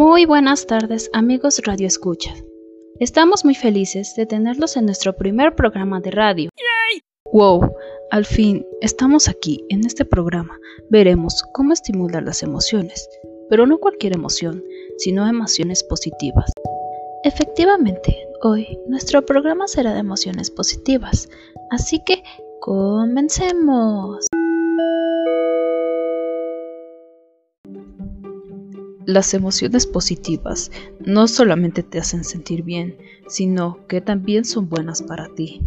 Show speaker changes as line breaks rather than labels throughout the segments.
Muy buenas tardes, amigos Radio Escuchas. Estamos muy felices de tenerlos en nuestro primer programa de radio. Wow, al fin estamos aquí en este programa. Veremos cómo estimular las emociones, pero no cualquier emoción, sino emociones positivas. Efectivamente, hoy nuestro programa será de emociones positivas, así que comencemos. Las emociones positivas no solamente te hacen sentir bien, sino que también son buenas para ti.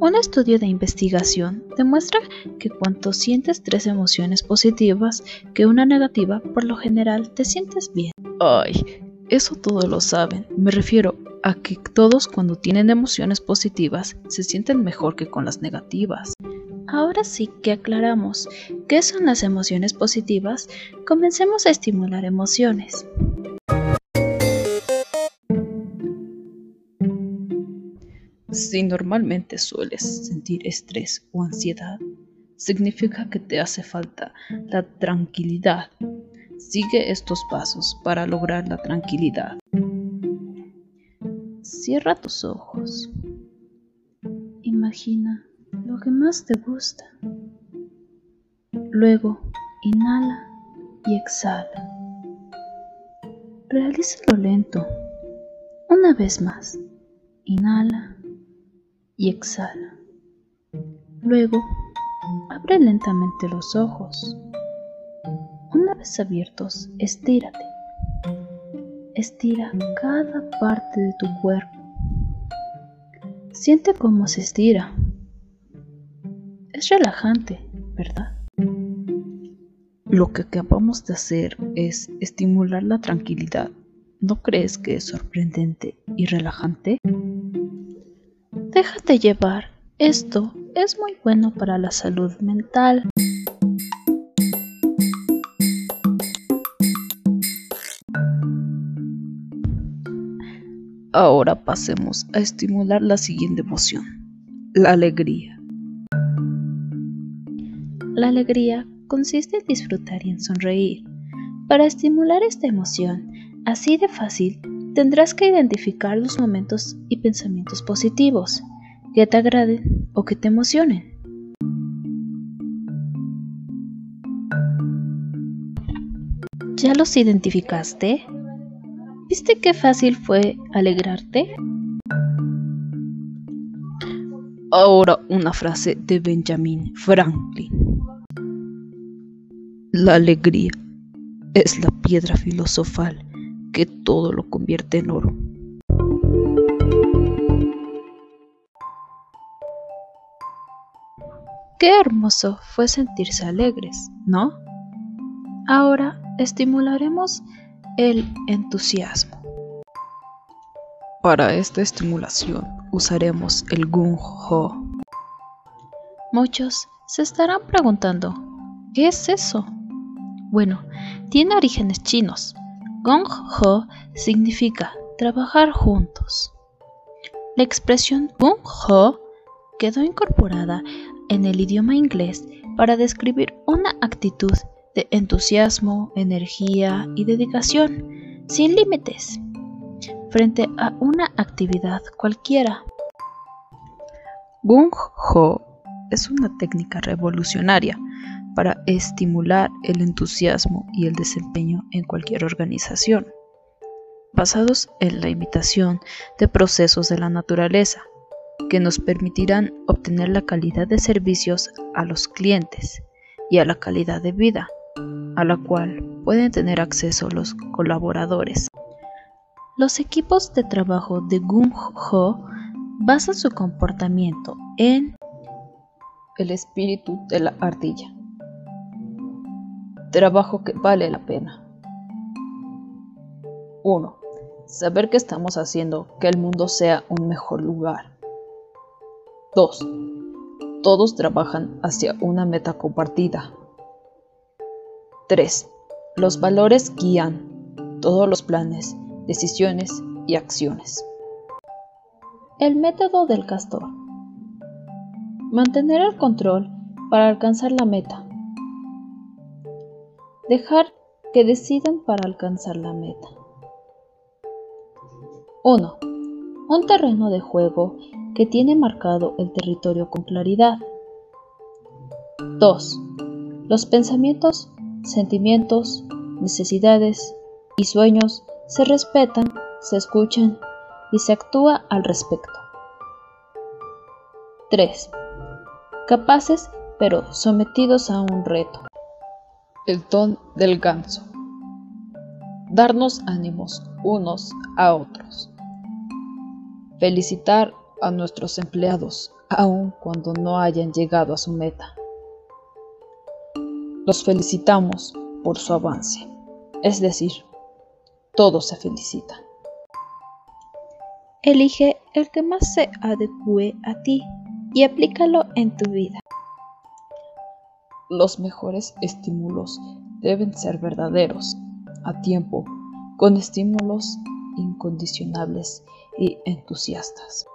Un estudio de investigación demuestra que cuanto sientes tres emociones positivas que una negativa, por lo general te sientes bien. Ay, eso todos lo saben. Me refiero a que todos cuando tienen emociones positivas se sienten mejor que con las negativas. Ahora sí que aclaramos qué son las emociones positivas, comencemos a estimular emociones. Si normalmente sueles sentir estrés o ansiedad, significa que te hace falta la tranquilidad. Sigue estos pasos para lograr la tranquilidad. Cierra tus ojos. Imagina lo que más te gusta. Luego, inhala y exhala. Realízalo lento. Una vez más. Inhala y exhala. Luego, abre lentamente los ojos. Una vez abiertos, estírate. Estira cada parte de tu cuerpo. Siente cómo se estira. Es relajante, ¿verdad? Lo que acabamos de hacer es estimular la tranquilidad. ¿No crees que es sorprendente y relajante? Déjate llevar. Esto es muy bueno para la salud mental. Ahora pasemos a estimular la siguiente emoción, la alegría. La alegría consiste en disfrutar y en sonreír. Para estimular esta emoción, así de fácil, tendrás que identificar los momentos y pensamientos positivos que te agraden o que te emocionen. ¿Ya los identificaste? ¿Viste qué fácil fue alegrarte? Ahora una frase de Benjamin Franklin. La alegría es la piedra filosofal que todo lo convierte en oro. Qué hermoso fue sentirse alegres, ¿no? Ahora estimularemos el entusiasmo. Para esta estimulación usaremos el gung ho. Muchos se estarán preguntando, ¿qué es eso? Bueno, tiene orígenes chinos. Gong Ho significa trabajar juntos. La expresión Gong Ho quedó incorporada en el idioma inglés para describir una actitud de entusiasmo, energía y dedicación sin límites frente a una actividad cualquiera. Gung Ho es una técnica revolucionaria para estimular el entusiasmo y el desempeño en cualquier organización, basados en la imitación de procesos de la naturaleza que nos permitirán obtener la calidad de servicios a los clientes y a la calidad de vida a la cual pueden tener acceso los colaboradores. Los equipos de trabajo de Gung Ho basan su comportamiento en el espíritu de la ardilla Trabajo que vale la pena. 1. Saber que estamos haciendo que el mundo sea un mejor lugar. 2. Todos trabajan hacia una meta compartida. 3. Los valores guían todos los planes, decisiones y acciones. El método del castor. Mantener el control para alcanzar la meta. Dejar que decidan para alcanzar la meta. 1. Un terreno de juego que tiene marcado el territorio con claridad. 2. Los pensamientos, sentimientos, necesidades y sueños se respetan, se escuchan y se actúa al respecto. 3. Capaces pero sometidos a un reto.
El ton del ganso. Darnos ánimos unos a otros. Felicitar a nuestros empleados aun cuando no hayan llegado a su meta. Los felicitamos por su avance, es decir, todos se felicitan.
Elige el que más se adecue a ti y aplícalo en tu vida.
Los mejores estímulos deben ser verdaderos, a tiempo, con estímulos incondicionables y entusiastas.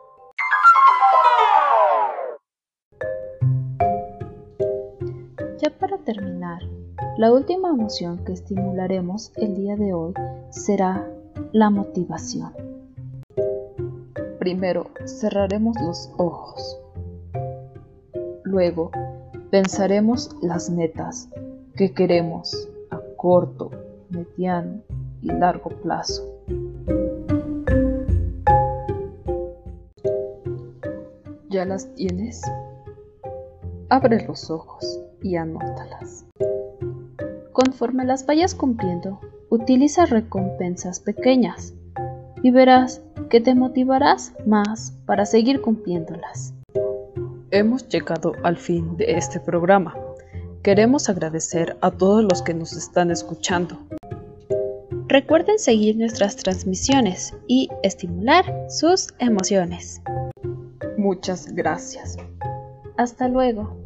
Ya para terminar, la última emoción que estimularemos el día de hoy será la motivación.
Primero cerraremos los ojos. Luego pensaremos las metas que queremos a corto, mediano y largo plazo. ¿Ya las tienes? Abre los ojos y anótalas.
Conforme las vayas cumpliendo, utiliza recompensas pequeñas y verás que te motivarás más para seguir cumpliéndolas.
Hemos llegado al fin de este programa. Queremos agradecer a todos los que nos están escuchando.
Recuerden seguir nuestras transmisiones y estimular sus emociones.
Muchas gracias.
Hasta luego.